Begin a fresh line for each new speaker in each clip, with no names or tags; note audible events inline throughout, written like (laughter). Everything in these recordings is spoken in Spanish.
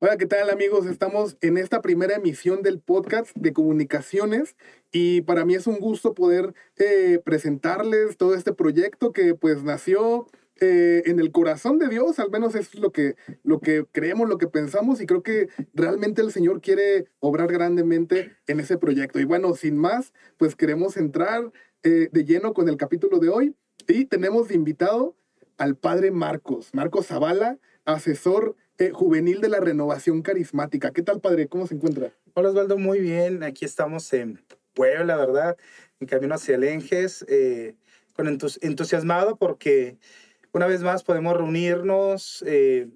Hola, ¿qué tal amigos? Estamos en esta primera emisión del podcast de comunicaciones y para mí es un gusto poder eh, presentarles todo este proyecto que pues nació eh, en el corazón de Dios, al menos es lo que, lo que creemos, lo que pensamos y creo que realmente el Señor quiere obrar grandemente en ese proyecto. Y bueno, sin más, pues queremos entrar eh, de lleno con el capítulo de hoy y tenemos de invitado al padre Marcos, Marcos Zavala, asesor eh, juvenil de la renovación carismática. ¿Qué tal, padre? ¿Cómo se encuentra?
Hola, Osvaldo, muy bien. Aquí estamos en Puebla, ¿verdad? En camino hacia el Enges, eh, con entusiasmado porque una vez más podemos reunirnos. Eh,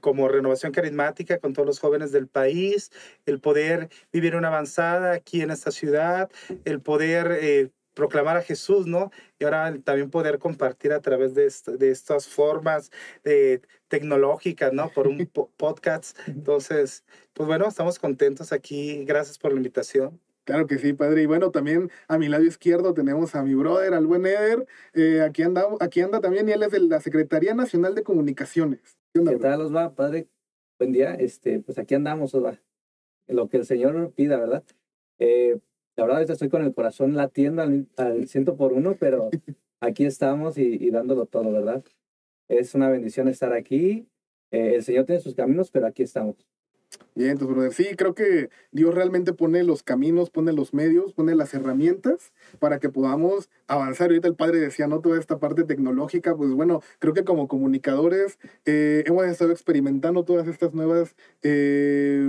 como renovación carismática con todos los jóvenes del país, el poder vivir una avanzada aquí en esta ciudad, el poder proclamar a Jesús, ¿no? Y ahora también poder compartir a través de, de estas formas eh, tecnológicas, ¿no? Por un (laughs) podcast. Entonces, pues bueno, estamos contentos aquí. Gracias por la invitación.
Claro que sí, padre. Y bueno, también a mi lado izquierdo tenemos a mi brother, al buen Eder. Eh, aquí, anda, aquí anda también y él es de la Secretaría Nacional de Comunicaciones.
¿Qué, tal, Osva, padre? Buen día. Este, pues aquí andamos, Osva. Lo que el Señor pida, ¿verdad? Eh, la verdad, estoy con el corazón latiendo al, al ciento por uno, pero aquí estamos y, dándolo todo, ¿verdad? Es una bendición estar aquí. Eh, el Señor tiene sus caminos, pero aquí estamos.
Bien, entonces, brother, sí, creo que Dios realmente pone los caminos, pone los medios, pone las herramientas para que podamos avanzar. Ahorita el padre decía, ¿no? Toda esta parte tecnológica, pues bueno, creo que como comunicadores eh, hemos estado experimentando todas estas nuevas eh,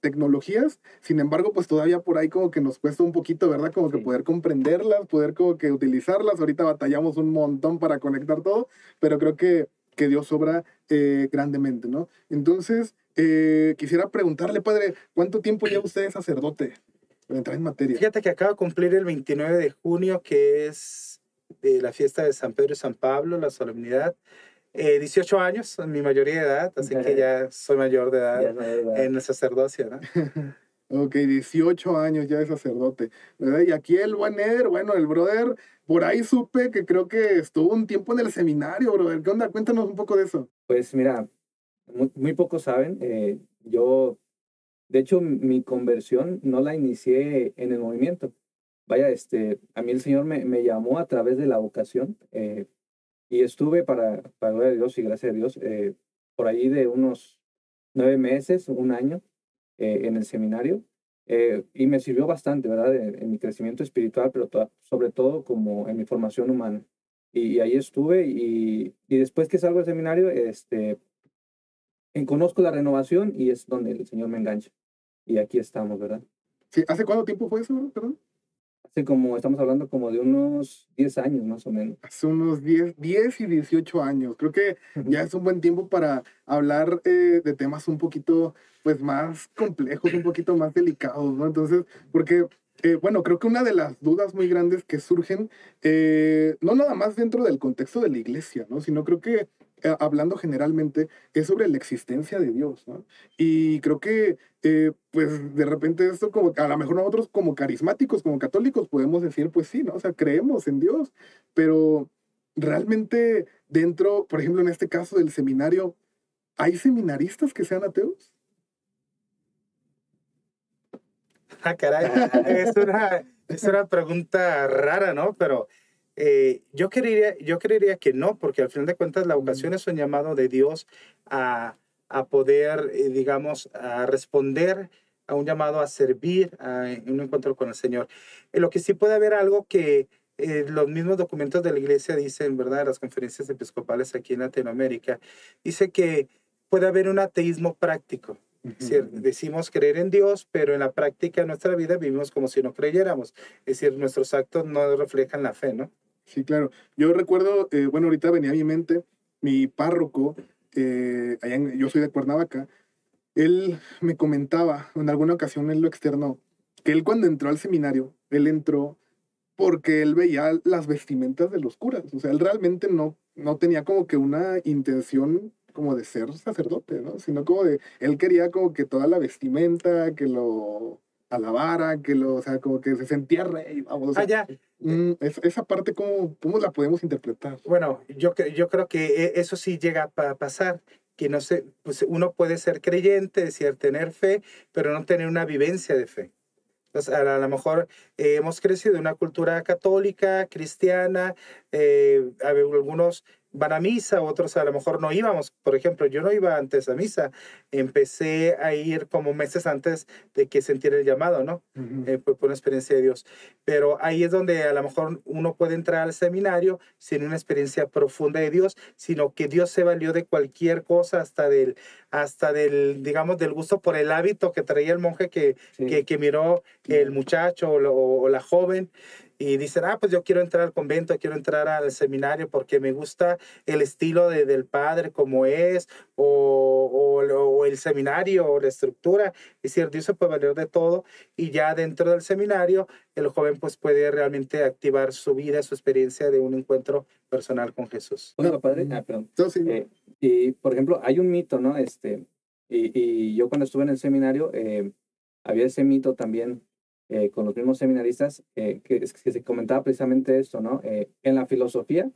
tecnologías. Sin embargo, pues todavía por ahí como que nos cuesta un poquito, ¿verdad? Como que poder comprenderlas, poder como que utilizarlas. Ahorita batallamos un montón para conectar todo, pero creo que, que Dios obra eh, grandemente, ¿no? Entonces, eh, quisiera preguntarle, padre, ¿cuánto tiempo lleva usted de sacerdote? Para entrar en materia.
Fíjate que acaba de cumplir el 29 de junio, que es de la fiesta de San Pedro y San Pablo, la solemnidad. 18 eh, años, mi mayoría de edad, así que ya soy mayor de edad, en el sacerdocio, ¿no? (laughs)
ok, 18 años ya de sacerdote, ¿verdad? Y aquí el buen Eder, bueno, el brother, por ahí supe que creo que estuvo un tiempo en el seminario, brother. ¿Qué onda? Cuéntanos un poco de eso.
Pues mira, muy, pocos saben, eh, yo, de hecho, mi conversión no la inicié en el movimiento. Vaya, este, a mí el Señor me, me llamó a través de la vocación eh, y estuve para, para gloria de Dios y gracias a Dios, eh, por ahí de unos nueve meses, un año en el seminario. y me sirvió bastante, ¿verdad? En, mi crecimiento espiritual, pero sobre todo como en mi formación humana. Y, ahí estuve y, y, después que salgo del seminario, este, conozco la renovación y es donde el Señor me engancha. Y aquí estamos, ¿verdad?
Sí, ¿hace cuánto tiempo fue eso, perdón?
Hace como, estamos hablando como de unos 10 años más o menos.
Hace unos 10, 10 y 18 años. Creo que ya es un buen tiempo para hablar eh, de temas un poquito, pues, más complejos, un poquito más delicados, ¿no? Entonces, porque eh, bueno, creo que una de las dudas muy grandes que surgen, eh, no nada más dentro del contexto de la iglesia, ¿no? sino creo que eh, hablando generalmente, es sobre la existencia de Dios, ¿no? Y creo que, eh, pues, de repente esto como, a lo mejor nosotros como carismáticos, como católicos, podemos decir, pues sí, ¿no? O sea, creemos en Dios, pero realmente dentro, por ejemplo, en este caso del seminario, ¿hay seminaristas que sean ateos?
Ah, caray, es una, es una pregunta rara, ¿no? Pero eh, yo, creería, yo creería que no, porque al final de cuentas la vocación es un llamado de Dios a, a poder, eh, digamos, a responder a un llamado a servir en un encuentro con el Señor. En lo que sí puede haber algo que eh, los mismos documentos de la iglesia dicen, ¿verdad? Las conferencias episcopales aquí en Latinoamérica, dice que puede haber un ateísmo práctico. Es decir, decimos creer en Dios, pero en la práctica de nuestra vida vivimos como si no creyéramos. Es decir, nuestros actos no reflejan la fe, ¿no?
Sí, claro. Yo recuerdo, eh, bueno, ahorita venía a mi mente mi párroco, eh, allá yo soy de Cuernavaca, él me comentaba, en alguna ocasión él lo externó, que él cuando entró al seminario, él entró porque él veía las vestimentas de los curas. O sea, él realmente no, no tenía como que una intención como de ser sacerdote, ¿no? Sino como de, él quería como que toda la vestimenta, que lo alabara, que lo, o sea, como que se sentía rey, vamos.
ah, ya.
Mm, esa parte, ¿cómo, ¿cómo la podemos interpretar?
Bueno, yo, yo creo que e, eso sí llega a pasar. que no se, pues uno puede ser creyente, decir, tener fe, pero no tener una vivencia de fe. Entonces, a, lo mejor eh, hemos crecido en una cultura católica, cristiana, eh, algunos van a misa, otros a lo mejor no íbamos. Por ejemplo, yo no iba antes a misa, empecé a ir como meses antes de que sentiera el llamado, ¿no? Eh, por, una experiencia de Dios. Pero ahí es donde a lo mejor uno puede entrar al seminario sin una experiencia profunda de Dios, sino que Dios se valió de cualquier cosa, hasta del, hasta del digamos, del gusto por el hábito que traía el monje que, que, que, miró el muchacho o, o la joven y dicen, ah, pues yo quiero entrar al convento, quiero entrar al seminario porque me gusta el estilo de, del padre como es, o, o, el seminario, o la estructura. Es decir, Dios se puede valer de todo y ya dentro del seminario el joven pues puede realmente activar su vida, su experiencia de un encuentro personal con Jesús.
Bueno, padre, ah, perdón. Eh, y, por ejemplo, hay un mito, ¿no? Este, y, y yo cuando estuve en el seminario, eh, había ese mito también eh, con los mismos seminaristas, eh, que, se comentaba precisamente esto, ¿no? Eh, en la filosofía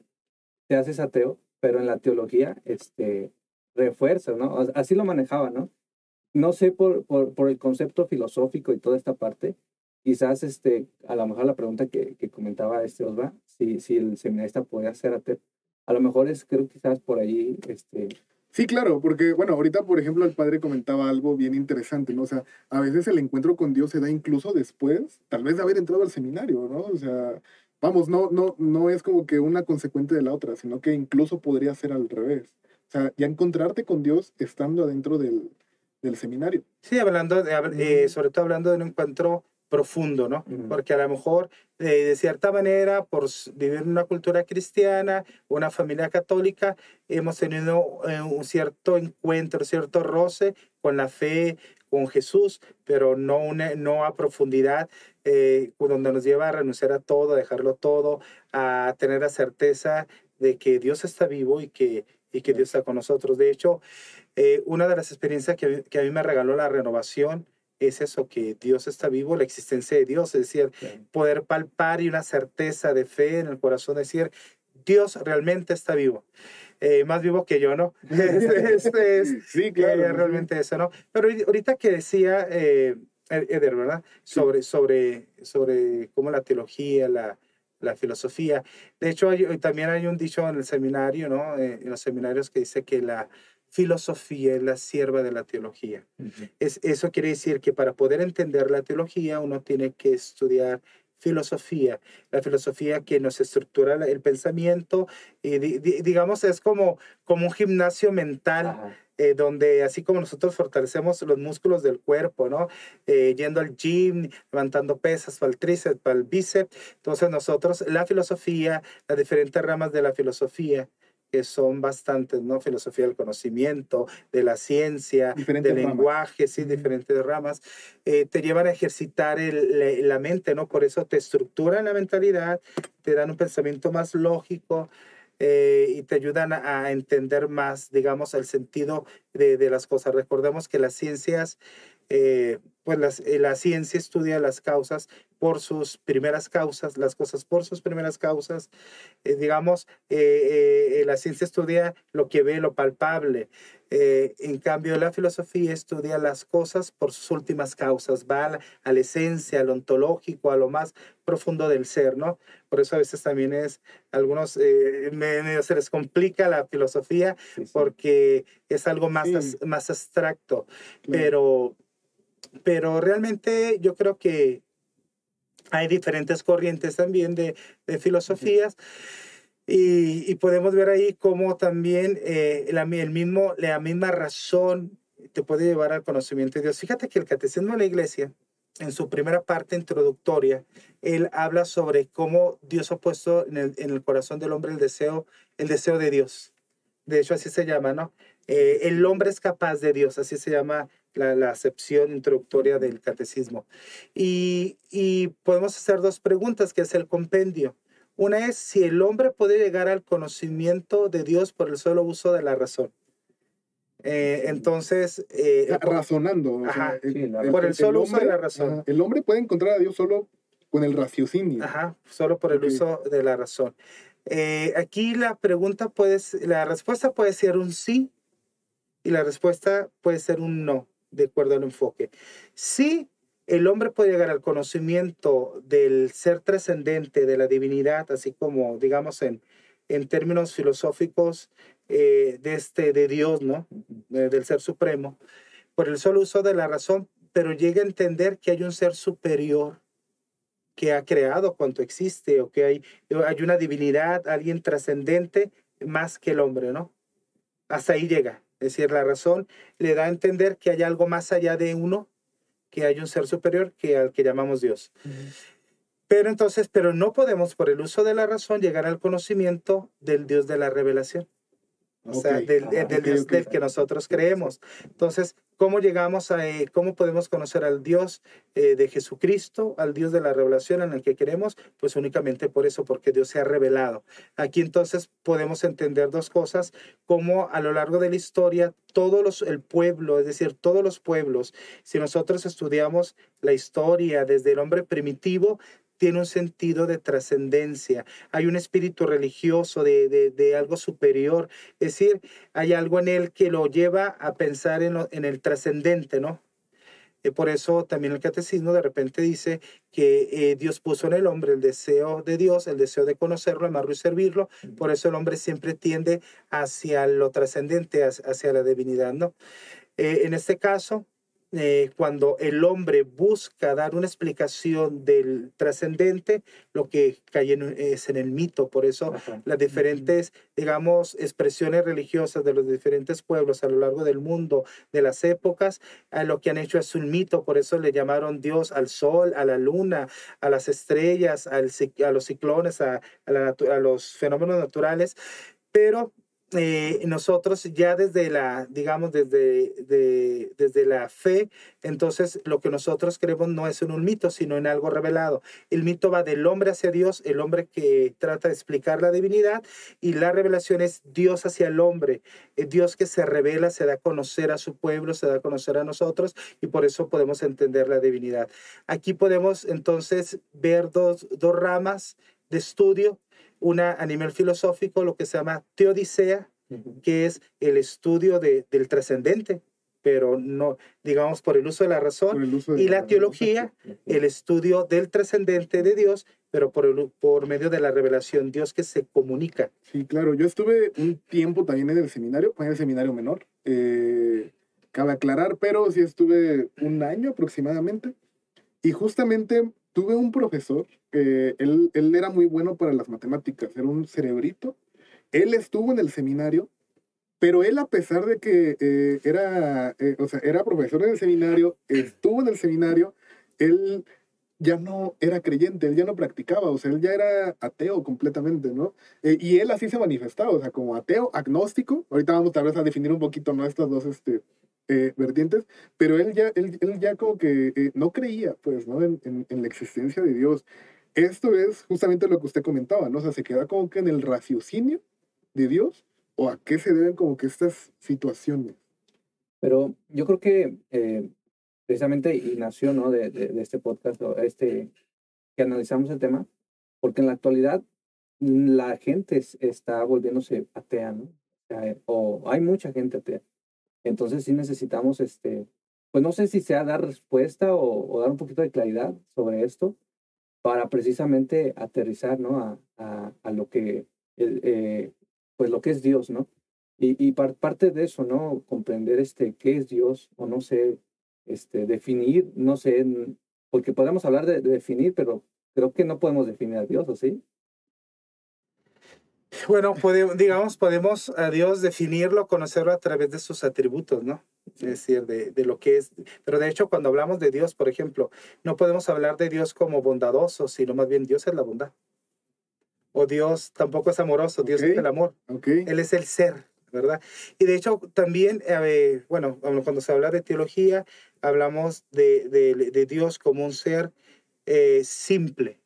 te haces ateo, pero en la teología este, refuerzas, ¿no? Así lo manejaba, ¿no? No sé por, por, por, el concepto filosófico y toda esta parte, quizás este, a lo mejor la pregunta que, que comentaba este Osva, si, si el seminarista podía ser ateo, a lo mejor es, creo quizás por ahí, este,
Sí, claro, porque, bueno, ahorita, por ejemplo, el padre comentaba algo bien interesante, ¿no? O sea, a veces el encuentro con Dios se da incluso después, tal vez de haber entrado al seminario, ¿no? O sea, vamos, no, no, no es como que una consecuente de la otra, sino que incluso podría ser al revés. O sea, ya encontrarte con Dios estando adentro del, del seminario.
Sí, hablando, de, eh, sobre todo hablando de un encuentro profundo, ¿no? Porque a lo mejor, eh, de cierta manera, por vivir en una cultura cristiana, una familia católica, hemos tenido eh, un cierto encuentro, cierto roce con la fe, con Jesús, pero no, una, no a profundidad, eh, donde nos lleva a renunciar a todo, a dejarlo todo, a tener la certeza de que Dios está vivo y que, y que Dios está con nosotros. De hecho, una de las experiencias que, que a mí me regaló la renovación, es eso, que Dios está vivo, la existencia de Dios, es decir, poder palpar y una certeza de fe en el corazón, decir, Dios realmente está vivo. Eh, más vivo que yo, ¿no? (laughs) (laughs) Este, es, sí, claro. realmente eso, ¿no? Pero ahorita que decía eh, Eder, ¿verdad? Sobre, sobre, sobre cómo la teología, la, la filosofía. De hecho, también hay un dicho en el seminario, ¿no? Eh, en los seminarios que dice que la, filosofía es la sierva de la teología. es, eso quiere decir que para poder entender la teología uno tiene que estudiar filosofía, la filosofía que nos estructura el pensamiento y digamos es como, como un gimnasio mental. Eh, donde así como nosotros fortalecemos los músculos del cuerpo, ¿no? Eh, yendo al gym, levantando pesas para el tríceps, para el bíceps, entonces nosotros, la filosofía, las diferentes ramas de la filosofía, que son bastantes, ¿no? Filosofía del conocimiento, de la ciencia, del lenguaje, sí, diferentes ramas, eh, te llevan a ejercitar el, la mente, ¿no? Por eso te estructuran la mentalidad, te dan un pensamiento más lógico, eh, y te ayudan a, entender más, digamos, el sentido de, de, las cosas. Recordemos que las ciencias eh, pues eh, la ciencia estudia las causas por sus primeras causas, las cosas por sus primeras causas. Eh, digamos, la ciencia estudia lo que ve, lo palpable. en cambio, la filosofía estudia las cosas por sus últimas causas, va a la, esencia, a lo ontológico, a lo más profundo del ser, ¿no? Por eso a veces también es, algunos se les complica la filosofía porque es algo más, más abstracto, pero pero realmente yo creo que hay diferentes corrientes también de, de filosofías. Y, y, podemos ver ahí cómo también eh, la, el mismo, la misma razón te puede llevar al conocimiento de Dios. Fíjate que el Catecismo de la Iglesia, en su primera parte introductoria, él habla sobre cómo Dios ha puesto en el, en el corazón del hombre el deseo, el deseo de Dios. De hecho, así se llama, ¿no? Eh, el hombre es capaz de Dios, así se llama la, acepción introductoria del catecismo. Y, podemos hacer dos preguntas, que es el compendio. Una es si el hombre puede llegar al conocimiento de Dios por el solo uso de la razón. Eh, entonces...
Eh, razonando.
por el, solo uso de la razón.
el hombre puede encontrar a Dios solo con el raciocinio.
Ajá, solo por el uso de la razón. Eh, aquí la pregunta puede, la respuesta puede ser un sí Y la respuesta puede ser un no, de acuerdo al enfoque. Sí, el hombre puede llegar al conocimiento del ser trascendente, de la divinidad, así como, digamos, en, en términos filosóficos eh, de, este, de Dios, ¿no? del ser supremo, por el solo uso de la razón, pero llega a entender que hay un ser superior que ha creado cuanto existe o que hay, hay una divinidad, alguien trascendente más que el hombre, ¿no? Hasta ahí llega. Es decir, la razón le da a entender que hay algo más allá de uno, que hay un ser superior que al que llamamos Dios. Pero entonces, pero no podemos por el uso de la razón llegar al conocimiento del Dios de la revelación. O sea, del, ah, del Dios del que nosotros creemos. Entonces, ¿cómo llegamos a, eh, cómo podemos conocer al Dios eh, de Jesucristo, al Dios de la revelación en el que queremos? Pues únicamente por eso, porque Dios se ha revelado. Aquí entonces podemos entender dos cosas, como a lo largo de la historia, todos los, el pueblo, es decir, todos los pueblos, si nosotros estudiamos la historia desde el hombre primitivo, tiene un sentido de trascendencia, hay un espíritu religioso de, algo superior, es decir, hay algo en él que lo lleva a pensar en, en el trascendente, ¿no? Eh, por eso también el catecismo de repente dice que eh, Dios puso en el hombre el deseo de Dios, el deseo de conocerlo, amarlo y servirlo. Por eso el hombre siempre tiende hacia lo trascendente, hacia la divinidad, ¿no? Eh, en este caso, eh, cuando el hombre busca dar una explicación del trascendente, lo que cae en, es en el mito. Por eso las diferentes, digamos, expresiones religiosas de los diferentes pueblos a lo largo del mundo, de las épocas, a lo que han hecho es un mito. Por eso le llamaron Dios al sol, a la luna, a las estrellas, al, a los ciclones, a, a los fenómenos naturales. Pero eh, nosotros ya desde la, digamos, desde, desde la fe, entonces lo que nosotros creemos no es en un mito, sino en algo revelado. El mito va del hombre hacia Dios, el hombre que trata de explicar la divinidad, y la revelación es Dios hacia el hombre, eh, Dios que se revela, se da a conocer a su pueblo, se da a conocer a nosotros, y por eso podemos entender la divinidad. Aquí podemos entonces ver dos, dos ramas de estudio una a nivel filosófico, lo que se llama teodicea, que es el estudio de, del trascendente, pero no, digamos, por el uso de la razón, y la, teología, el estudio del trascendente de Dios, pero por, por medio de la revelación, Dios que se comunica.
Sí, claro, yo estuve un tiempo también en el seminario, en el seminario menor, eh, cabe aclarar, pero sí estuve un año aproximadamente, y justamente tuve un profesor, que él, él era muy bueno para las matemáticas, era un cerebrito. Él estuvo en el seminario, pero él a pesar de que eh, era, eh, o sea, era profesor en el seminario, estuvo en el seminario, él ya no era creyente, él ya no practicaba, o sea, él ya era ateo completamente, ¿no? Eh, y él así se manifestaba, o sea, como ateo, agnóstico, ahorita vamos tal vez a definir un poquito, ¿no? Estas dos, este, eh, pero él ya, él, él ya como que eh, no creía, pues, ¿no? En, en, la existencia de Dios. Esto es justamente lo que usted comentaba, ¿no? O sea, se queda como que en el raciocinio de Dios, o a qué se deben como que estas situaciones.
Pero yo creo que eh, precisamente y nació, ¿no? De, de, este podcast, este, que analizamos el tema, porque en la actualidad la gente está volviéndose atea, ¿no? o hay mucha gente atea. Entonces sí necesitamos, este, pues no sé si sea dar respuesta o, dar un poquito de claridad sobre esto para precisamente aterrizar, ¿no? A, a, lo que, eh, pues lo que es Dios, ¿no? Y, y parte de eso, ¿no? Comprender este, qué es Dios o no sé, este, definir, no sé, porque podemos hablar de, de definir, pero creo que no podemos definir a Dios, ¿o sí?
Bueno, digamos, podemos a Dios definirlo, conocerlo a través de sus atributos, ¿no? Es decir, de, de, lo que es. Pero de hecho, cuando hablamos de Dios, por ejemplo, no podemos hablar de Dios como bondadoso, sino más bien Dios es la bondad. O Dios tampoco es amoroso, Dios es el amor. Él es el ser, ¿verdad? Y de hecho, también, eh, bueno, cuando se habla de teología, hablamos de, de, de Dios como un ser eh, simple,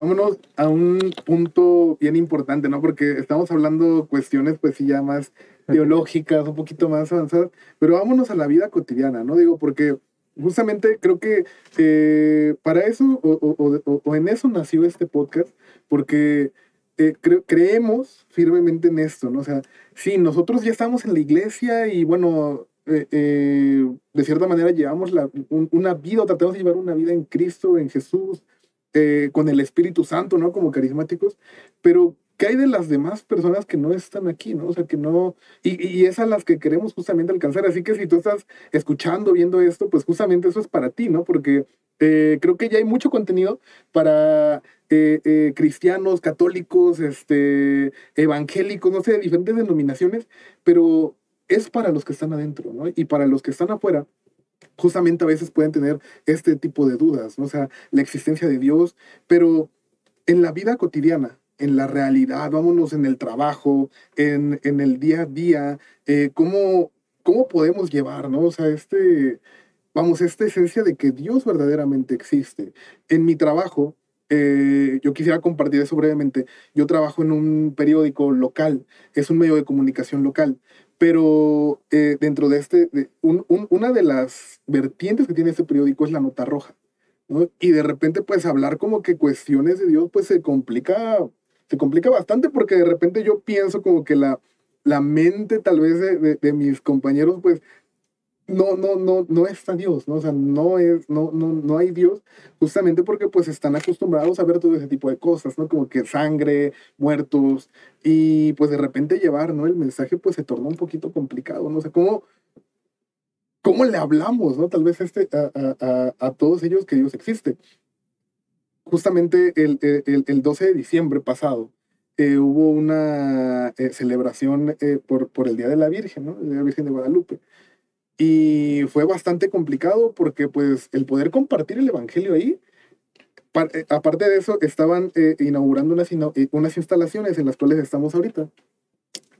Vámonos a un punto bien importante, ¿no? Porque estamos hablando cuestiones, pues sí, ya más teológicas, un poquito más avanzadas, pero vámonos a la vida cotidiana, ¿no? Digo, porque justamente creo que eh, para eso, o, o, o, en eso nació este podcast, porque eh, creemos firmemente en esto, ¿no? O sea, sí, nosotros ya estamos en la iglesia y bueno, eh, eh, de cierta manera llevamos la, una vida, o tratamos de llevar una vida en Cristo, en Jesús, con el Espíritu Santo, ¿no? Como carismáticos, pero ¿qué hay de las demás personas que no están aquí, ¿no? O sea, que no, y, y es a las que queremos justamente alcanzar. Así que si tú estás escuchando, viendo esto, pues justamente eso es para ti, ¿no? Porque creo que ya hay mucho contenido para eh, eh, cristianos, católicos, este, evangélicos, no sé, diferentes denominaciones, pero es para los que están adentro, ¿no? Y para los que están afuera, justamente a veces pueden tener este tipo de dudas, ¿no? O sea, la existencia de Dios, pero en la vida cotidiana, en la realidad, vámonos en el trabajo, en, en el día a día, eh, ¿cómo, ¿cómo podemos llevar, ¿no? O sea, este, vamos, esta esencia de que Dios verdaderamente existe. En mi trabajo, eh, yo quisiera compartir eso brevemente. Yo trabajo en un periódico local, es un medio de comunicación local, pero eh, dentro de este, una de las vertientes que tiene este periódico es la nota roja. Y de repente, pues hablar como que cuestiones de Dios, pues se complica, se complica bastante porque de repente yo pienso como que la, la mente tal vez de, de mis compañeros, pues no, no, no, no está Dios, ¿no? O sea, no es, no, no, no hay Dios, justamente porque pues están acostumbrados a ver todo ese tipo de cosas, ¿no? Como que sangre, muertos, y pues de repente llevar, ¿no? El mensaje pues se torna un poquito complicado, ¿no? O sea, ¿cómo, cómo le hablamos, ¿no? Tal vez este, a, a, todos ellos que Dios existe. Justamente el, el, el 12 de diciembre pasado, eh, hubo una eh, celebración eh, por, por el Día de la Virgen, ¿no? La Virgen de Guadalupe. Y fue bastante complicado porque pues el poder compartir el Evangelio ahí, eh, aparte de eso, estaban eh, inaugurando unas, eh, unas instalaciones en las cuales estamos ahorita.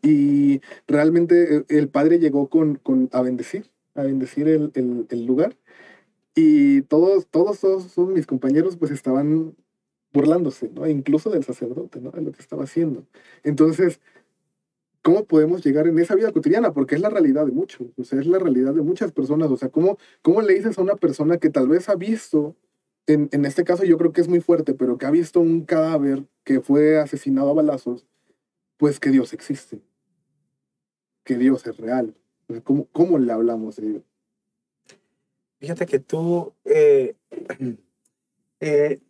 Y realmente el padre llegó con, con, a bendecir, a bendecir el, el, el lugar. Y todos, todos, todos, mis compañeros pues estaban burlándose, ¿no? Incluso del sacerdote, ¿no? De lo que estaba haciendo. Entonces, ¿cómo podemos llegar en esa vida cotidiana? Porque es la realidad de muchos, o sea, es la realidad de muchas personas. O sea, ¿cómo, cómo le dices a una persona que tal vez ha visto, en, en este caso yo creo que es muy fuerte, pero que ha visto un cadáver que fue asesinado a balazos, pues que Dios existe, que Dios es real? ¿cómo, ¿Cómo le hablamos de Dios?
Fíjate que tú eh, (clears throat) eh,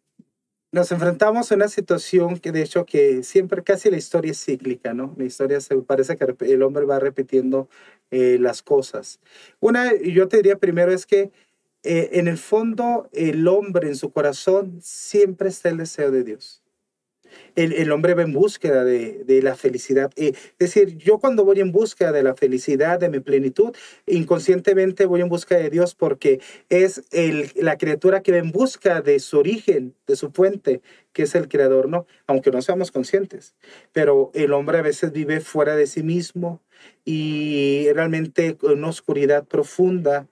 nos enfrentamos a una situación que de hecho que siempre casi la historia es cíclica, ¿no? La historia se parece que el hombre va repitiendo eh, las cosas. Una, yo te diría primero es que eh, en el fondo el hombre en su corazón siempre está el deseo de Dios el, hombre va en búsqueda de, la felicidad. Eh, es decir, yo cuando voy en búsqueda de la felicidad, de mi plenitud, inconscientemente voy en busca de Dios porque es el, la criatura que va en busca de su origen, de su fuente, que es el creador, ¿no? Aunque no seamos conscientes. Pero el hombre a veces vive fuera de sí mismo y realmente con una oscuridad profunda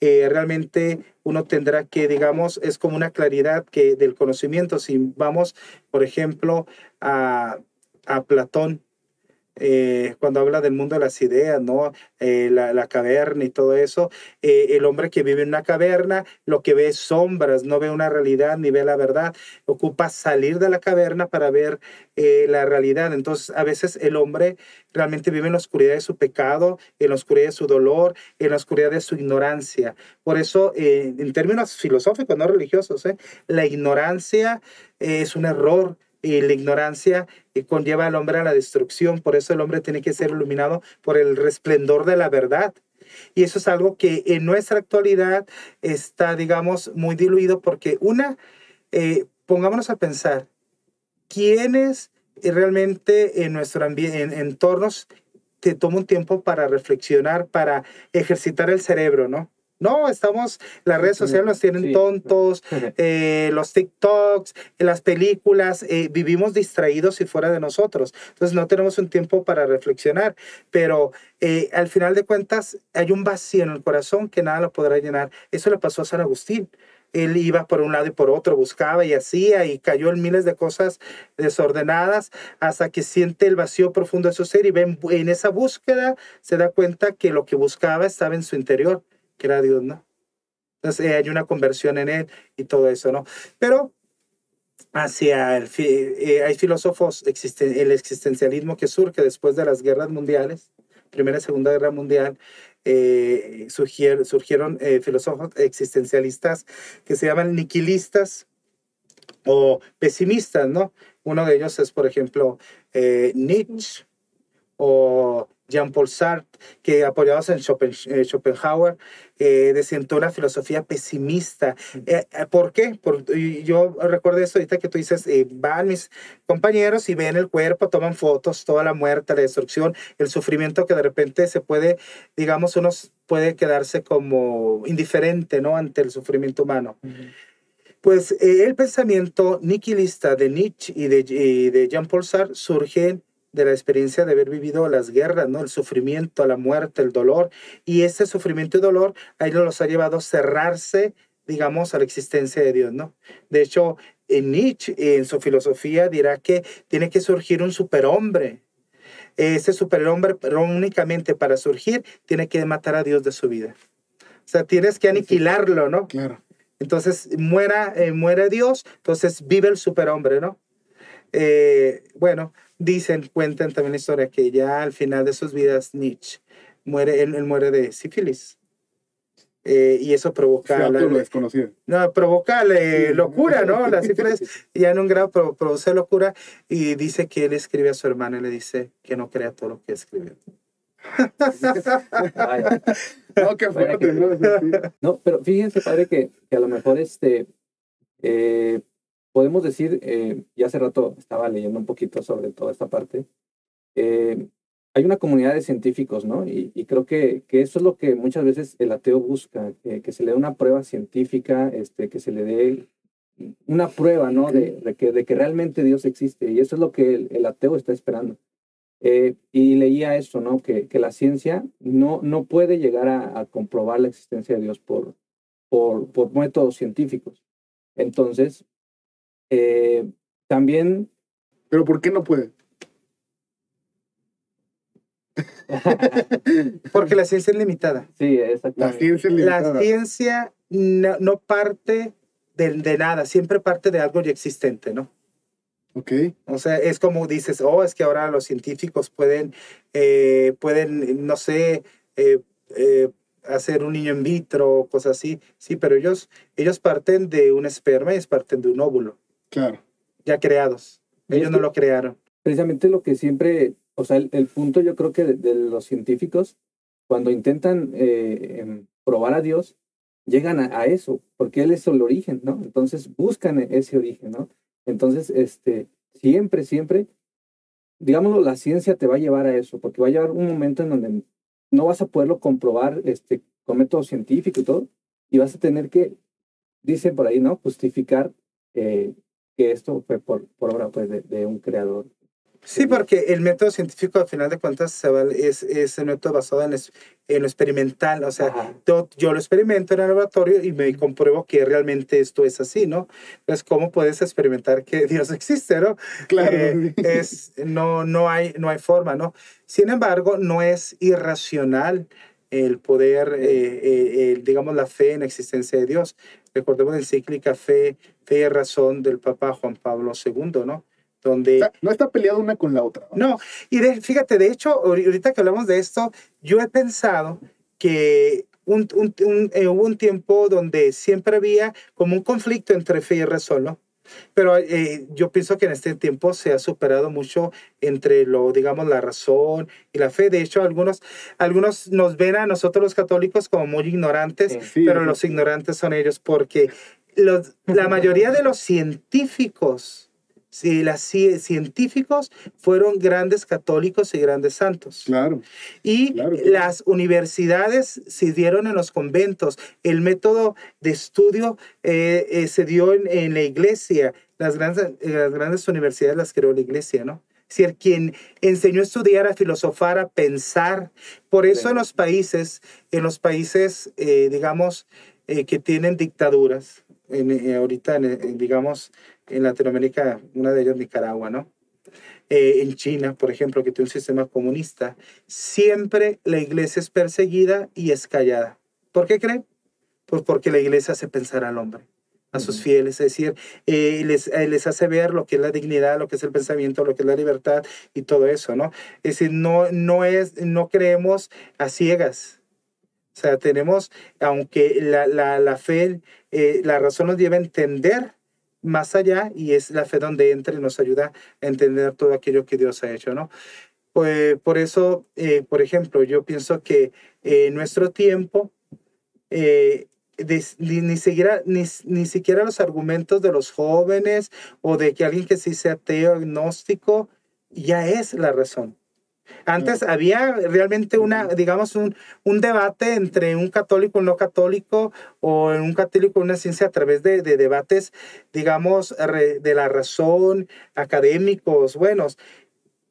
eh, realmente uno tendrá que, digamos, es como una claridad que del conocimiento. Si vamos, por ejemplo, a, a Platón, eh, cuando habla del mundo de las ideas, ¿no? Eh, la, caverna y todo eso, eh, el hombre que vive en una caverna, lo que ve es sombras, no ve una realidad ni ve la verdad, ocupa salir de la caverna para ver la realidad. Entonces, a veces el hombre realmente vive en la oscuridad de su pecado, en la oscuridad de su dolor, en la oscuridad de su ignorancia. Por eso, en términos filosóficos, no religiosos, la ignorancia es un error y la ignorancia conlleva al hombre a la destrucción. Por eso el hombre tiene que ser iluminado por el resplendor de la verdad. Y eso es algo que en nuestra actualidad está, digamos, muy diluido porque una, eh, pongámonos a pensar, ¿quiénes realmente en nuestro ambiente, en entornos, te toma un tiempo para reflexionar, para ejercitar el cerebro, ¿no? No, estamos, las redes sociales nos tienen tontos, (laughs) eh, los TikToks, las películas, eh, vivimos distraídos y fuera de nosotros. Entonces no tenemos un tiempo para reflexionar, pero eh, al final de cuentas hay un vacío en el corazón que nada lo podrá llenar. Eso le pasó a San Agustín. Él iba por un lado y por otro, buscaba y hacía y cayó en miles de cosas desordenadas hasta que siente el vacío profundo de su ser y en esa búsqueda se da cuenta que lo que buscaba estaba en su interior que era Dios, ¿no? Entonces eh, hay una conversión en él y todo eso, ¿no? Pero hacia el... Eh, hay filósofos, existen, el existencialismo que surge después de las guerras mundiales, Primera y Segunda Guerra Mundial, eh, surgieron eh, filósofos existencialistas que se llaman niquilistas o pesimistas, ¿no? Uno de ellos es, por ejemplo, Nietzsche o Jean-Paul Sartre, que apoyados en eh, Schopenhauer, eh, una filosofía pesimista. Eh, eh, ¿Por qué? yo recuerdo eso ahorita que tú dices, van mis compañeros y ven el cuerpo, toman fotos, toda la muerte, la destrucción, el sufrimiento que de repente se puede, digamos, uno puede quedarse como indiferente, ¿no? Ante el sufrimiento humano. Pues el pensamiento niquilista de Nietzsche y de, de Jean-Paul Sartre surge de la experiencia de haber vivido las guerras, ¿no? El sufrimiento, la muerte, el dolor. Y ese sufrimiento y dolor ahí los ha llevado a cerrarse, digamos, a la existencia de Dios, ¿no? De hecho, en Nietzsche, en su filosofía, dirá que tiene que surgir un superhombre. Ese superhombre, pero únicamente para surgir, tiene que matar a Dios de su vida. O sea, tienes que aniquilarlo, ¿no?
Claro.
Entonces, muera, eh, muere Dios, entonces vive el superhombre, ¿no? Eh, bueno, dicen, cuentan también la historia que ya al final de sus vidas Nietzsche muere, él, muere de sífilis. Eh, y eso provoca
la,
no provoca locura no la sífilis ya en un grado produce locura y dice que él escribe a su hermana y le dice que no crea todo lo que escribe
no, qué fuerte, (laughs)
no, pero fíjense, padre, que, que a lo mejor este, eh, podemos decir, eh, y hace rato estaba leyendo un poquito sobre toda esta parte, eh, hay una comunidad de científicos, ¿no? Y, creo que, que, eso es lo que muchas veces el ateo busca, que, se le dé una prueba científica, este, que se le dé una prueba, ¿no? De, que, de que realmente Dios existe. Y eso es lo que el, ateo está esperando. Eh, y leía eso, ¿no? Que, que, la ciencia no, no puede llegar a, a, comprobar la existencia de Dios por, por, por métodos científicos. Entonces, eh, también...
¿Pero por qué no puede? (laughs)
Porque la ciencia es limitada.
Sí, exactamente.
La ciencia es limitada.
La ciencia no, parte de, nada, siempre parte de algo ya existente, ¿no?
Ok.
O sea, es como dices, oh, es que ahora los científicos pueden, eh, pueden no sé, eh, hacer un niño en vitro, cosas así. Sí, pero ellos, ellos parten de un esperma y parten de un óvulo.
Claro.
Ya creados. Ellos no lo crearon.
Precisamente lo que siempre, o sea, el, punto yo creo que de, los científicos, cuando intentan eh, em, probar a Dios, llegan a, eso, porque Él es el origen, ¿no? Entonces buscan ese origen, ¿no? Entonces, este, siempre, siempre, digámoslo, la ciencia te va a llevar a eso, porque va a llegar un momento en donde no vas a poderlo comprobar este, con método científico y todo, y vas a tener que, dicen por ahí, ¿no? Justificar eh, que esto fue por, por obra pues, de, un creador.
Sí, porque el método científico, al final de cuentas, es, es el método basado en, en lo experimental. O sea, yo, yo, lo experimento en el laboratorio y me compruebo que realmente esto es así, ¿no? Entonces, ¿cómo puedes experimentar que (laughs) Dios existe, no?
Claro.
Eh, es, no, no, hay, no hay forma, ¿no? Sin embargo, no es irracional el poder, eh, eh, digamos, la fe en la existencia de Dios. Recordemos la encíclica Fe, Fe y Razón del Papa Juan Pablo II, ¿no? Donde,
no está peleada una con la otra.
No, y fíjate, de hecho, ahorita que hablamos de esto, yo he pensado que un, un, eh, hubo un tiempo donde siempre había como un conflicto entre fe y razón, ¿no? Pero eh, yo pienso que en este tiempo se ha superado mucho entre lo, digamos, la razón y la fe. De hecho, algunos, algunos nos ven a nosotros los católicos como muy ignorantes, pero los ignorantes son ellos porque los, la mayoría de los científicos Sí, los científicos fueron grandes católicos y grandes santos.
Claro.
Y las universidades se dieron en los conventos. El método de estudio eh, eh, se dio en, la iglesia. Las grandes, las grandes universidades las creó la iglesia, ¿no? Es decir, quien enseñó a estudiar, a filosofar, a pensar. Por eso en los países, en los países, eh, digamos, que tienen dictaduras, en, ahorita, digamos, en Latinoamérica, una de ellas Nicaragua, ¿no? Eh, en China, por ejemplo, que tiene un sistema comunista, siempre la iglesia es perseguida y es callada. ¿Por qué creen? Pues porque la iglesia hace pensar al hombre, a sus fieles, es decir, eh, les, eh, les hace ver lo que es la dignidad, lo que es el pensamiento, lo que es la libertad y todo eso, ¿no? Es decir, no, no, es, no creemos a ciegas. O sea, tenemos, aunque la, la, la fe, eh, la razón nos lleva a entender más allá y es la fe donde entra y nos ayuda a entender todo aquello que Dios ha hecho, ¿no? Pues, por eso, por ejemplo, yo pienso que en nuestro tiempo, eh, ni, siquiera, ni, ni, siquiera los argumentos de los jóvenes o de que alguien que sí sea ateo, agnóstico, ya es la razón. Antes había realmente una, digamos, un, un, debate entre un católico y un no católico o un católico y una ciencia a través de, de debates, digamos, de la razón, académicos, buenos.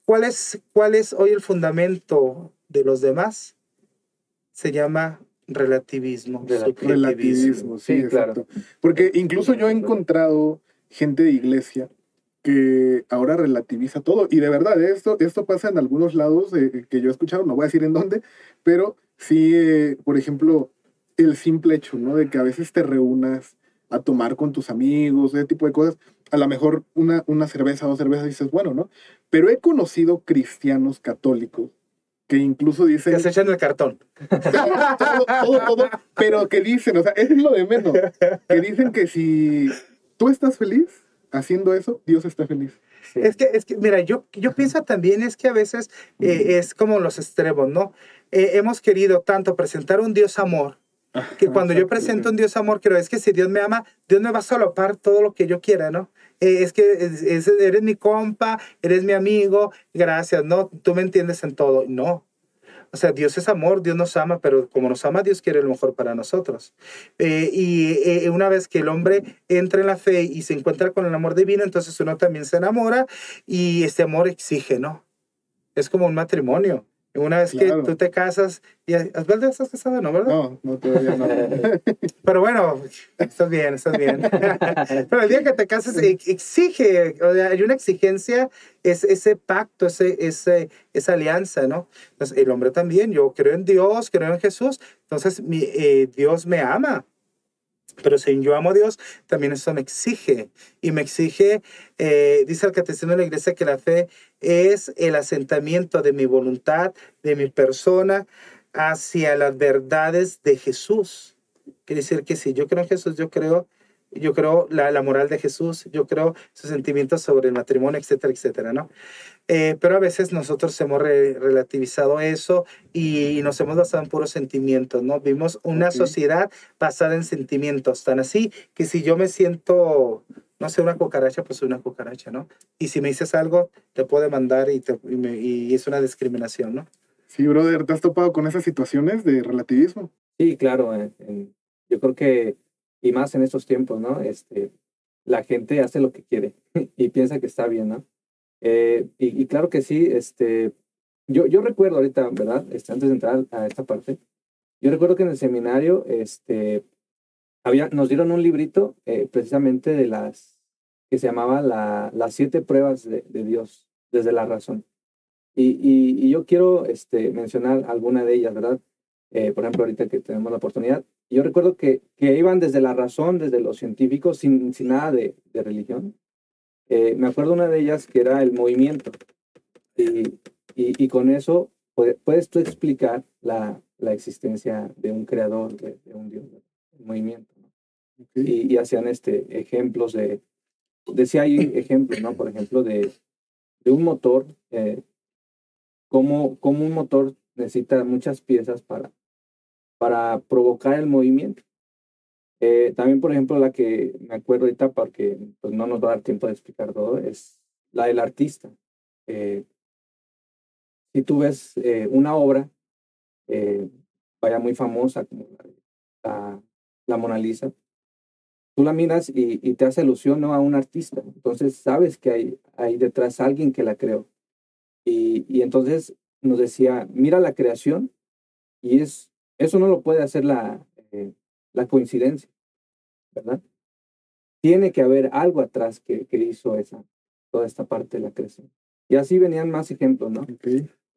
¿Cuál es, ¿Cuál es hoy el fundamento de los demás? Se llama relativismo.
Relativismo, sí, exacto. Porque incluso yo he encontrado gente de iglesia que ahora relativiza todo. Y de verdad, esto, esto pasa en algunos lados que yo he escuchado, no voy a decir en dónde, pero sí, eh, por ejemplo, el simple hecho, ¿no? De que a veces te reúnas a tomar con tus amigos, ese tipo de cosas. A lo mejor una, una cerveza, dos cervezas, dices, bueno, ¿no? Pero he conocido cristianos católicos que incluso dicen...
Que se echan el cartón.
todo, todo, todo, pero que dicen, o sea, es lo de menos, que dicen que si tú estás feliz haciendo eso, Dios está feliz.
Es que, es que, mira, yo, yo pienso también es que a veces eh, es como los extremos, ¿no? Eh, hemos querido tanto presentar un Dios amor, que cuando yo presento un Dios amor, creo, es que si Dios me ama, Dios me va a solopar todo lo que yo quiera, ¿no? Eh, es que eres mi compa, eres mi amigo, gracias, ¿no? Tú me entiendes en todo. No. O sea, Dios es amor, Dios nos ama, pero como nos ama, Dios quiere lo mejor para nosotros. Eh, y eh, una vez que el hombre entra en la fe y se encuentra con el amor divino, entonces uno también se enamora y este amor exige, ¿no? Es como un matrimonio. Una vez que tú te casas, y Osvaldo, ¿estás casado, no, verdad?
No, no, todavía no. (laughs)
Pero bueno, estás bien, estás bien. (laughs) Pero el día que te casas exige, o sea, hay una exigencia, es ese pacto, ese, ese, esa alianza, ¿no? Entonces, el hombre también, yo creo en Dios, creo en Jesús, entonces mi, eh, Dios me ama. Pero si yo amo a Dios, también eso me exige. Y me exige, eh, dice el catecismo de la iglesia, que la fe es el asentamiento de mi voluntad, de mi persona, hacia las verdades de Jesús. Quiere decir que si yo creo en Jesús, yo creo yo creo la, la, moral de Jesús, yo creo sus sentimientos sobre el matrimonio, etcétera, etcétera, ¿no? Eh, pero a veces nosotros hemos relativizado eso y, nos hemos basado en puros sentimientos, ¿no? Vimos una sociedad basada en sentimientos, tan así que si yo me siento, no sé, una cucaracha, pues soy una cucaracha, ¿no? Y si me dices algo, te puedo demandar y, y, es una discriminación, ¿no?
Sí, brother, ¿te has topado con esas situaciones de relativismo?
Sí, claro. yo creo que, y más en estos tiempos, ¿no? Este, la gente hace lo que quiere (laughs) y piensa que está bien, ¿no? Eh, y, claro que sí, este, yo, yo recuerdo ahorita, ¿verdad? Este, antes de entrar a esta parte, yo recuerdo que en el seminario este, había, nos dieron un librito eh, precisamente de las que se llamaba la, las siete pruebas de, Dios desde la razón. Y, y, yo quiero este, mencionar alguna de ellas, ¿verdad? Eh, por ejemplo, ahorita que tenemos la oportunidad. Yo recuerdo que, que iban desde la razón, desde los científicos, sin, sin nada de, de religión, eh, me acuerdo una de ellas que era el movimiento. Y, y, con eso puedes tú explicar la, la, existencia de un creador, de, un Dios, el movimiento. Y, hacían este, ejemplos de, decía hay ejemplos, ¿no? Por ejemplo, de, de un motor, eh, cómo, cómo un motor necesita muchas piezas para, para provocar el movimiento. Eh, también, por ejemplo, la que me acuerdo ahorita, porque pues, no nos va a dar tiempo de explicar todo, es la del artista. Eh, si tú ves eh, una obra, vaya muy famosa como la, la, Mona Lisa, tú la miras y, y, te hace alusión ¿no? a un artista. Entonces sabes que hay, hay detrás alguien que la creó. Y, y entonces nos decía, mira la creación y es, eso no lo puede hacer la, la coincidencia, ¿verdad? Tiene que haber algo atrás que, que hizo esa, toda esta parte de la creación. Y así venían más ejemplos, ¿no?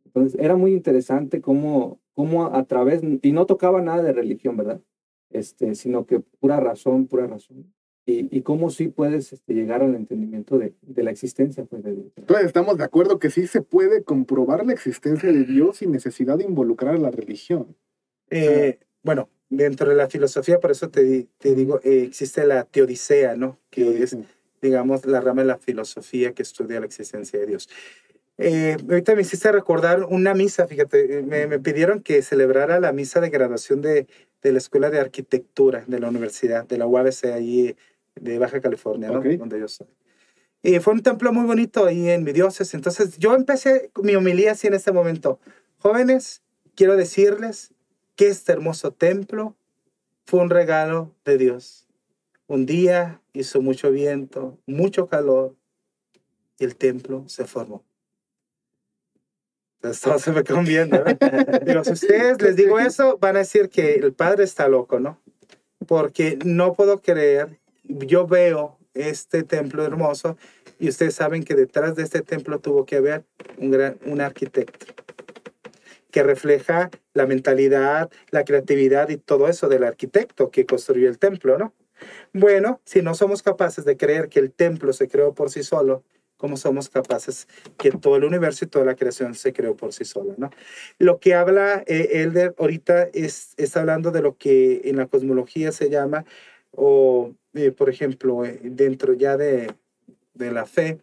Entonces era muy interesante cómo, cómo a, través, y no tocaba nada de religión, ¿verdad? Este, sino que pura razón, pura razón. y, y cómo sí puedes este, llegar al entendimiento de, de la existencia pues, de Dios.
Entonces estamos de acuerdo que sí se puede comprobar la existencia de Dios sin necesidad de involucrar a la religión.
Eh, bueno, dentro de la filosofía, por eso te, te digo, eh, existe la teodicea, ¿no? Que es, digamos, la rama de la filosofía que estudia la existencia de Dios. Eh, ahorita me hiciste recordar una misa, fíjate, eh, me, me pidieron que celebrara la misa de graduación de, de la Escuela de Arquitectura de la Universidad, de la UABC, ahí de Baja California, ¿no?
Ok.
Donde yo soy. Y fue un templo muy bonito ahí en mi diócesis. Entonces yo empecé mi homilía así en este momento. Jóvenes, quiero decirles que este hermoso templo fue un regalo de Dios. Un día hizo mucho viento, mucho calor y el templo se formó. Entonces (laughs) se me quedan viendo. (laughs) Digo, si ustedes les digo eso, van a decir que el padre está loco, ¿no? Porque no puedo creer, yo veo este templo hermoso y ustedes saben que detrás de este templo tuvo que haber un, gran, un arquitecto que refleja la mentalidad, la creatividad y todo eso del arquitecto que construyó el templo, ¿no? Bueno, si no somos capaces de creer que el templo se creó por sí solo, ¿cómo somos capaces que todo el universo y toda la creación se creó por sí sola, ¿no? Lo que habla eh, Elder ahorita es, está hablando de lo que en la cosmología se llama, o eh, por ejemplo, eh, dentro ya de, de la fe,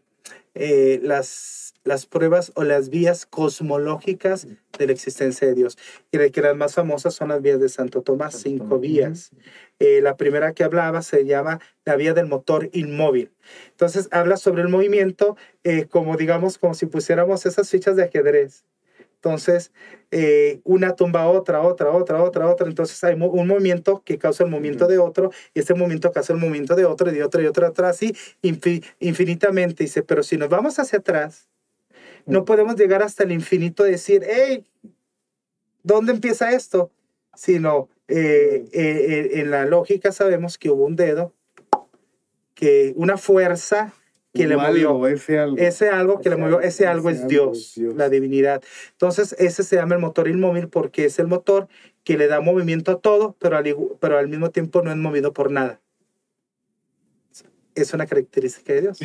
eh, las, las pruebas o las vías cosmológicas de la existencia de Dios. Y de que las más famosas son las vías de Santo Tomás,
Santo
cinco
Tomás.
vías. Eh, la primera que hablaba se llama la vía del motor inmóvil. Entonces habla sobre el movimiento eh, como digamos, como si pusiéramos esas fichas de ajedrez. Entonces, eh, una tumba a otra, otra, otra, otra, otra. Entonces hay un movimiento que causa el movimiento de otro y este movimiento causa el movimiento de otro y de otro y otro atrás, así infi- infinitamente. Dice, pero si nos vamos hacia atrás, no podemos llegar hasta el infinito y decir, hey, ¿dónde empieza esto? Sino eh, eh, eh, en la lógica sabemos que hubo un dedo, que una fuerza que le movió.
ese algo.
Ese algo que le movió,
algo-
ese algo
ese
es
algo
Dios,
es Dios.
la divinidad. Entonces, ese se llama el motor inmóvil porque es el motor que le da movimiento a todo, pero al, pero al mismo tiempo no es movido por nada. Es una característica de Dios.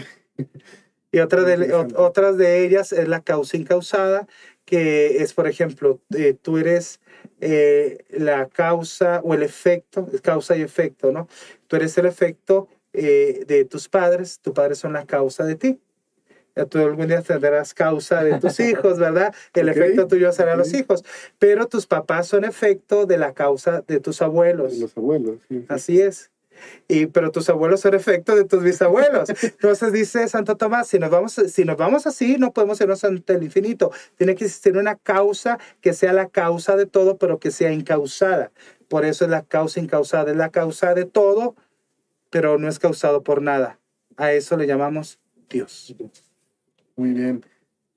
Y otra de, otras de ellas es la causa incausada, que es, por ejemplo, eh, tú eres eh, la causa o el efecto, causa y efecto, ¿no? Tú eres el efecto eh, de tus padres, tus padres son la causa de ti. Ya tú algún día tendrás causa de tus (laughs) hijos, ¿verdad? El
Ok,
efecto tuyo será los
ok.
hijos. Pero tus papás son efecto de la causa de tus abuelos.
Los abuelos. sí, sí.
Así es. Y, pero tus abuelos son efecto de tus bisabuelos. Entonces dice Santo Tomás, si nos vamos, si nos vamos así, no podemos irnos ante el infinito. Tiene que existir una causa que sea la causa de todo, pero que sea incausada. Por eso es la causa incausada. Es la causa de todo, pero no es causado por nada. A eso le llamamos Dios.
Muy bien.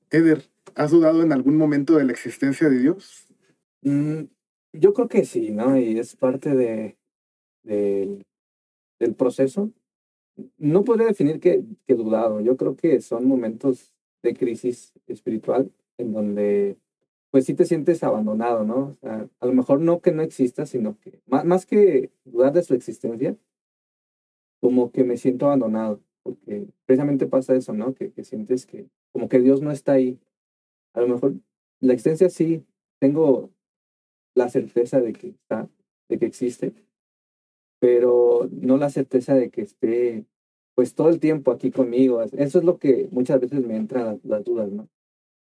Eder, ¿has dudado en algún momento de la existencia de Dios?
Mm, yo creo que sí, ¿no? Y es parte de, del- del proceso. No podría definir que, que dudado. Yo creo que son momentos de crisis espiritual en donde pues sí te sientes abandonado, ¿no? O sea, a lo mejor no que no exista, sino que más, más que dudar de su existencia, como que me siento abandonado, porque precisamente pasa eso, ¿no? Que, que sientes que como que Dios no está ahí. A lo mejor la existencia sí, tengo la certeza de que está, de que existe, pero no la certeza de que esté pues todo el tiempo aquí conmigo. Eso es lo que muchas veces me entran las, dudas, ¿no?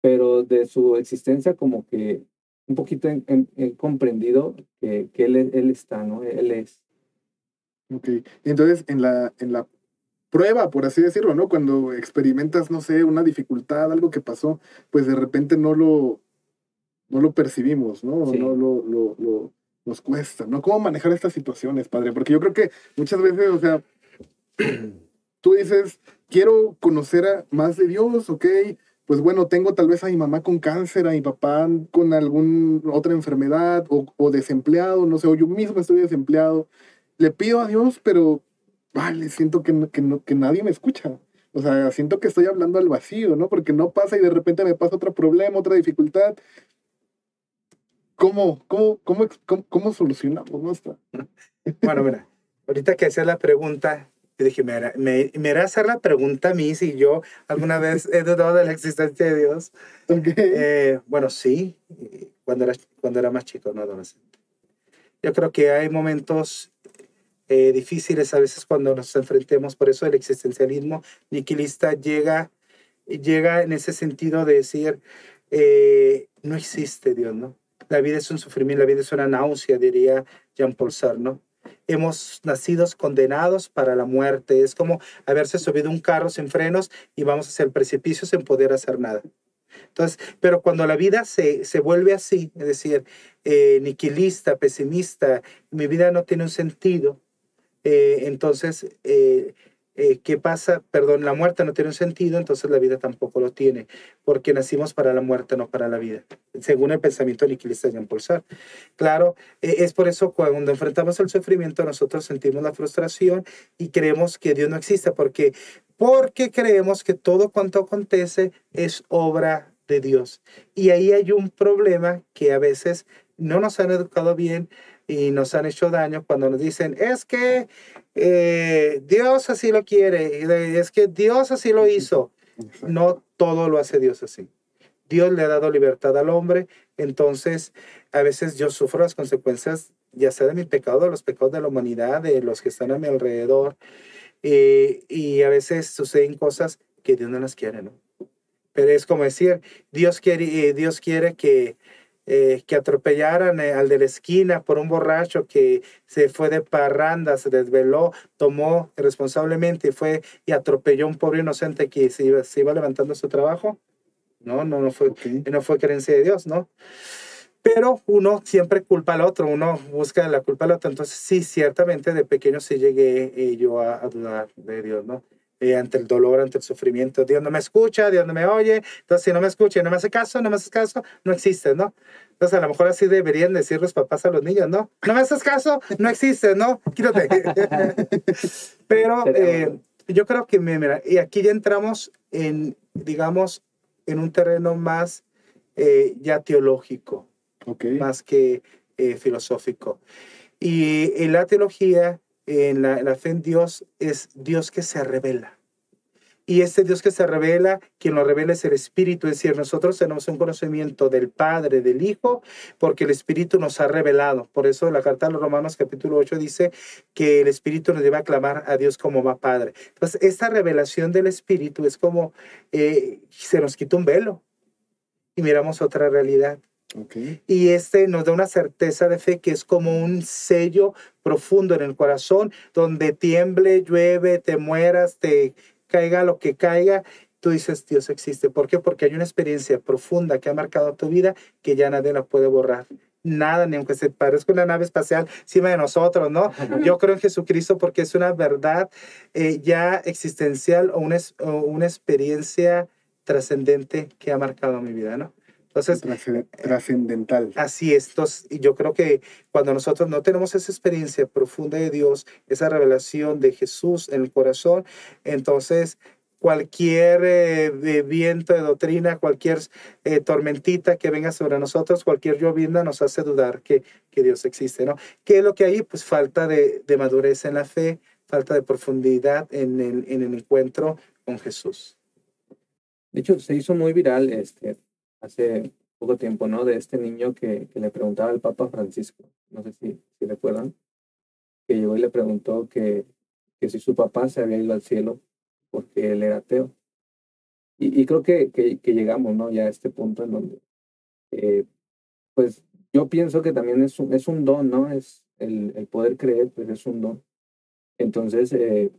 Pero de su existencia como que un poquito he, comprendido que, que él, él está, ¿no? Él es.
Ok. Entonces, en la, en la prueba, por así decirlo, ¿no? Cuando experimentas, no sé, una dificultad, algo que pasó, pues de repente no lo, no lo percibimos, ¿no?
Sí.
No lo, lo, lo- nos cuesta, ¿no? ¿Cómo manejar estas situaciones, padre? Porque yo creo que muchas veces, o sea, (clears throat) tú dices, quiero conocer a más de Dios, ¿ok? Pues bueno, tengo tal vez a mi mamá con cáncer, a mi papá con alguna otra enfermedad o, o desempleado, no sé, o yo mismo estoy desempleado. Le pido a Dios, pero vale, siento que, no- que, no- que nadie me escucha. O sea, siento que estoy hablando al vacío, ¿no? Porque no pasa y de repente me pasa otro problema, otra dificultad. ¿Cómo, cómo, cómo, cómo, cómo solucionamos nuestra? (laughs)
Bueno, mira, ahorita que hacía la pregunta, Yo dije, me me, me hará hacer la pregunta a mí si yo alguna (laughs) vez he dudado de la existencia de Dios. Eh, bueno, sí, eh, cuando era, cuando era más chico, no adolescente. Yo creo que hay momentos eh, difíciles a veces cuando nos enfrentemos, por eso el existencialismo niquilista llega, llega en ese sentido de decir, eh, no existe Dios, ¿no? La vida es un sufrimiento, la vida es una náusea, diría Jean-Paul Sartre, ¿no? Hemos nacido condenados para la muerte. Es como haberse subido un carro sin frenos y vamos hacia el precipicio sin poder hacer nada. Entonces, pero cuando la vida se, se vuelve así, es decir, eh, niquilista, pesimista, mi vida no tiene un sentido, eh, entonces, eh, eh, ¿qué pasa? Perdón, la muerte no tiene un sentido, entonces la vida tampoco lo tiene, porque nacimos para la muerte, no para la vida, según el pensamiento niquilista de Jean-Paul Sartre. Claro, eh, es por eso cuando enfrentamos el sufrimiento, nosotros sentimos la frustración y creemos que Dios no existe, porque porque creemos que todo cuanto acontece es obra de Dios. Y ahí hay un problema que a veces no nos han educado bien y nos han hecho daño cuando nos dicen, es que eh, Dios así lo quiere, y es que Dios así lo hizo. No todo lo hace Dios así. Dios le ha dado libertad al hombre, entonces a veces yo sufro las consecuencias, ya sea de mi pecado, de los pecados de la humanidad, de los que están a mi alrededor, eh, y a veces suceden cosas que Dios no las quiere, ¿no? Pero es como decir, Dios quiere, eh, Dios quiere que, eh, que atropellaran eh, al de la esquina por un borracho que se fue de parranda, se desveló, tomó irresponsablemente y fue y atropelló a un pobre inocente que se iba, se iba levantando su trabajo. No, no, no fue,
Ok.
no fue creencia de Dios, ¿no? Pero uno siempre culpa al otro, uno busca la culpa al otro. Entonces, sí, ciertamente de pequeño sí llegué eh, yo a, a dudar de Dios, ¿no? Eh, ante el dolor, ante el sufrimiento. Dios no me escucha, Dios no me oye. Entonces, si no me escucha y no me hace caso, no me haces caso, no existe, ¿no? Entonces, a lo mejor así deberían decir los papás a los niños, ¿no? No me haces caso, no existe, ¿no? Quítate. (laughs) Pero eh, yo creo que, mira, y aquí ya entramos en, digamos, en un terreno más eh, ya teológico
Ok.
más que eh, filosófico. Y en la teología, en la, fe en Dios, es Dios que se revela. Y este Dios que se revela, quien lo revela es el Espíritu, es decir, nosotros tenemos un conocimiento del Padre, del Hijo, porque el Espíritu nos ha revelado. Por eso la carta a los Romanos capítulo 8 dice que el Espíritu nos lleva a clamar a Dios como va Padre. Entonces, esta revelación del Espíritu es como eh, se nos quita un velo y miramos otra realidad.
Ok.
Y este nos da una certeza de fe que es como un sello profundo en el corazón, donde tiemble, llueve, te mueras, te caiga lo que caiga, tú dices, Dios existe. ¿Por qué? Porque hay una experiencia profunda que ha marcado tu vida que ya nadie la puede borrar. Nada, ni aunque se parezca una nave espacial encima de nosotros, ¿no? Yo creo en Jesucristo porque es una verdad eh, ya existencial o una, o una experiencia trascendente que ha marcado mi vida, ¿no? Entonces,
Trascend- Trascendental.
Así es, entonces, y yo creo que cuando nosotros no tenemos esa experiencia profunda de Dios, esa revelación de Jesús en el corazón, entonces cualquier eh, de viento de doctrina, cualquier eh, tormentita que venga sobre nosotros, cualquier llovizna nos hace dudar que, que Dios existe, ¿no? ¿Qué es lo que hay? Pues falta de, de madurez en la fe, falta de profundidad en el, en el encuentro con Jesús.
De hecho, se hizo muy viral este, hace poco tiempo, ¿no? De este niño que, que le preguntaba al Papa Francisco, no sé si, recuerdan, que llegó y le preguntó que, que si su papá se había ido al cielo porque él era ateo. Y, y creo que, que, que llegamos, ¿no? Ya a este punto en donde, eh, pues yo pienso que también es un, es un don, ¿no? Es el, el poder creer, pues es un don. Entonces, eh,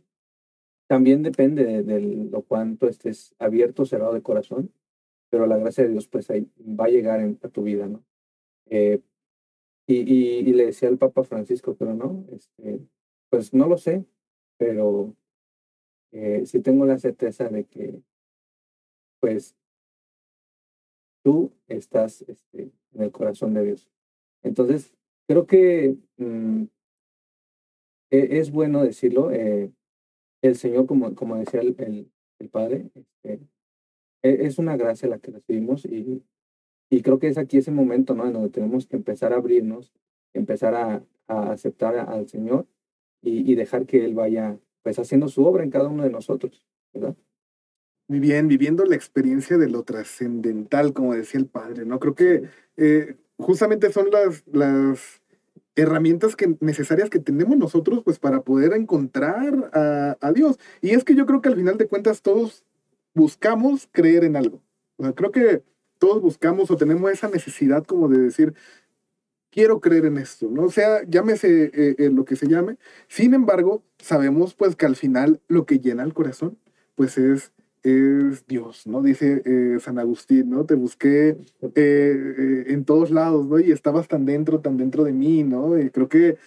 también depende de, de lo cuánto estés abierto, cerrado de corazón, pero la gracia de Dios pues ahí va a llegar en, a tu vida, ¿no? Eh, y, y, le decía al Papa Francisco, pero no, este, pues no lo sé, pero eh, sí tengo la certeza de que pues tú estás este, en el corazón de Dios. Entonces, creo que mm, e- es bueno decirlo. eh, el Señor, como, como decía el, el, el Padre, este, es una gracia la que recibimos y, y creo que es aquí ese momento, ¿no? En donde tenemos que empezar a abrirnos, empezar a, a aceptar al Señor y, y dejar que Él vaya pues haciendo su obra en cada uno de nosotros, ¿verdad?
Muy bien, viviendo la experiencia de lo trascendental, como decía el padre, ¿no? Creo que eh, justamente son las, las herramientas que, necesarias que tenemos nosotros, pues, para poder encontrar a, a Dios. Y es que yo creo que al final de cuentas todos buscamos creer en algo. Creo que todos buscamos o tenemos esa necesidad como de decir, quiero creer en esto, ¿no? O sea, llámese eh, eh, lo que se llame. Sin embargo, sabemos pues que al final lo que llena el corazón, pues es, es Dios, ¿no? Dice eh, San Agustín, ¿no? Te busqué en todos lados, ¿no? Y estabas tan dentro, tan dentro de mí, ¿no? Y creo que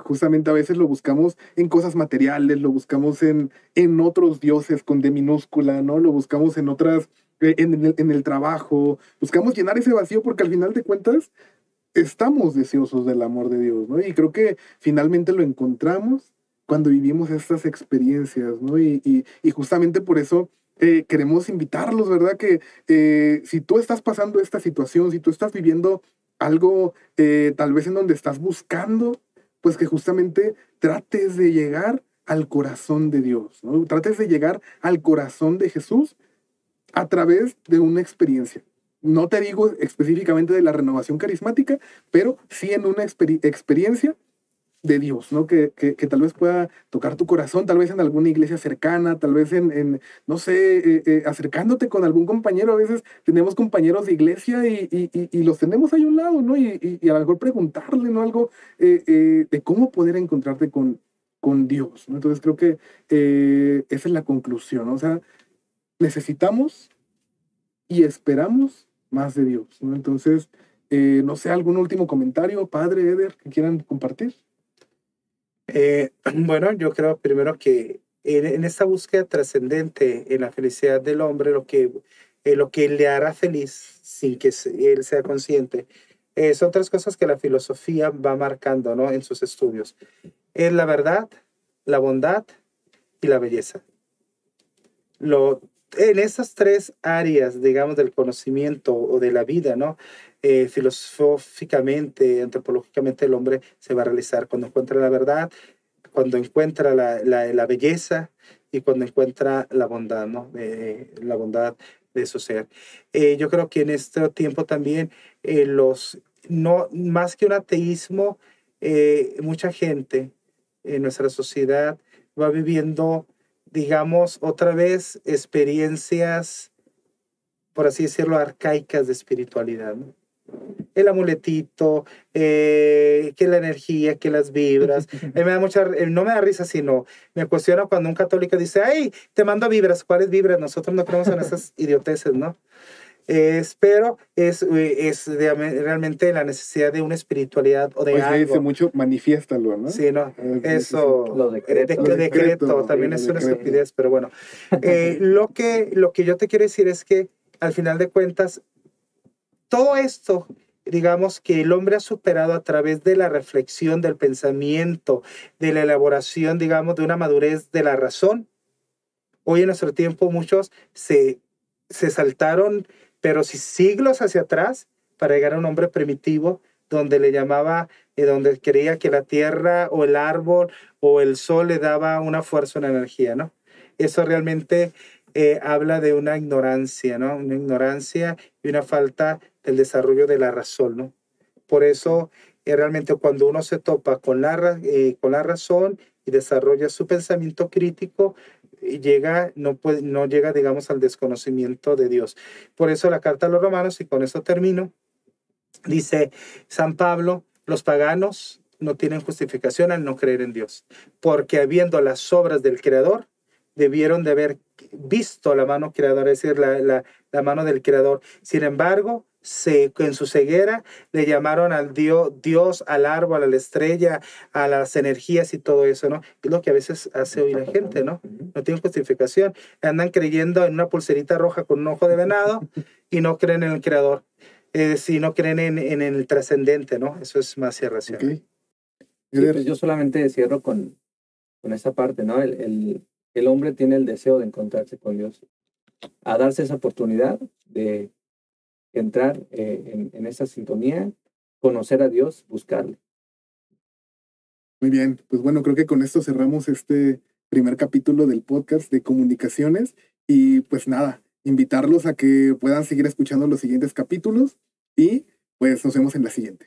justamente a veces lo buscamos en cosas materiales, lo buscamos en, en otros dioses con D minúscula, ¿no? Lo buscamos en otras en el, en el, trabajo, buscamos llenar ese vacío porque al final de cuentas estamos deseosos del amor de Dios, ¿no? Y creo que finalmente lo encontramos cuando vivimos estas experiencias, ¿no? Y, y, justamente por eso eh, queremos invitarlos, ¿verdad? Que eh, si tú estás pasando esta situación, si tú estás viviendo algo eh, tal vez en donde estás buscando, pues que justamente trates de llegar al corazón de Dios, ¿no? Trates de llegar al corazón de Jesús a través de una experiencia no te digo específicamente de la renovación carismática, pero sí en una experiencia de Dios, ¿no? Que, que, tal vez pueda tocar tu corazón, tal vez en alguna iglesia cercana, tal vez en, en no sé, eh, eh, acercándote con algún compañero. A veces tenemos compañeros de iglesia y, y, y los tenemos ahí a un lado, ¿no? Y, a lo mejor preguntarle, ¿no? Algo eh, de cómo poder encontrarte con, con Dios. Entonces creo que esa es la conclusión. O sea, necesitamos y esperamos más de Dios. Entonces, no sé, algún último comentario, padre Eder, que quieran compartir.
Eh, (clears throat) bueno, yo creo primero que en, esta búsqueda trascendente en la felicidad del hombre, lo que, eh, lo que le hará feliz sin que él sea consciente, son tres cosas que la filosofía va marcando ¿no? en sus estudios. Es la verdad, la bondad y la belleza. Lo, en esas tres áreas, digamos, del conocimiento o de la vida, ¿no? Eh, filosóficamente, antropológicamente, el hombre se va a realizar cuando encuentra la verdad, cuando encuentra la, la, belleza y cuando encuentra la bondad, ¿no? la bondad de su ser. Eh, yo creo que en este tiempo también eh, los, no, más que un ateísmo, mucha gente en nuestra sociedad va viviendo digamos, otra vez experiencias, por así decirlo, arcaicas de espiritualidad. El amuletito, eh, que la energía, que las vibras. (laughs) me da mucha, no me da risa, sino me cuestiona cuando un católico dice, ay, te mando vibras. ¿Cuáles vibras? Nosotros no creemos en esas (laughs) idioteces, ¿no? pero es, eh, es realmente la necesidad de una espiritualidad o de pues algo.
dice mucho, manifiéstalo, ¿no?
Sí, no, eso, lo decreto, de, decreto, también es una estupidez, pero bueno. (laughs) Eh, lo, que, lo que yo te quiero decir es que al final de cuentas, todo esto, digamos, que el hombre ha superado a través de la reflexión, del pensamiento, de la elaboración, digamos, de una madurez de la razón, hoy en nuestro tiempo muchos se, se saltaron pero si siglos hacia atrás, para llegar a un hombre primitivo, donde le llamaba, y donde creía que la tierra o el árbol o el sol le daba una fuerza, una energía, ¿no? Eso realmente eh, habla de una ignorancia, ¿no? Una ignorancia y una falta del desarrollo de la razón, ¿no? Por eso, eh, realmente cuando uno se topa con la, eh, con la razón y desarrolla su pensamiento crítico, llega, no, puede, no llega, digamos, al desconocimiento de Dios. Por eso la carta a los romanos, y con eso termino, dice San Pablo, los paganos no tienen justificación al no creer en Dios, porque habiendo las obras del Creador, debieron de haber visto la mano creadora, es decir, la, la, la mano del Creador. Sin embargo, se, en su ceguera le llamaron al Dios, Dios, al árbol, a la estrella, a las energías y todo eso, ¿no? Es lo que a veces hace hoy la gente, ¿no? No tienen justificación. Andan creyendo en una pulserita roja con un ojo de venado y no creen en el creador. Eh, si no creen en, en el trascendente, ¿no? Eso es más irracional.
Pues yo solamente cierro con, con esa parte, ¿no? El, el, el hombre tiene el deseo de encontrarse con Dios, a darse esa oportunidad de entrar eh, en, esa sintonía, conocer a Dios, buscarle.
Muy bien, pues bueno, creo que con esto cerramos este primer capítulo del podcast de comunicaciones. Y pues nada, invitarlos a que puedan seguir escuchando los siguientes capítulos y pues nos vemos en la siguiente.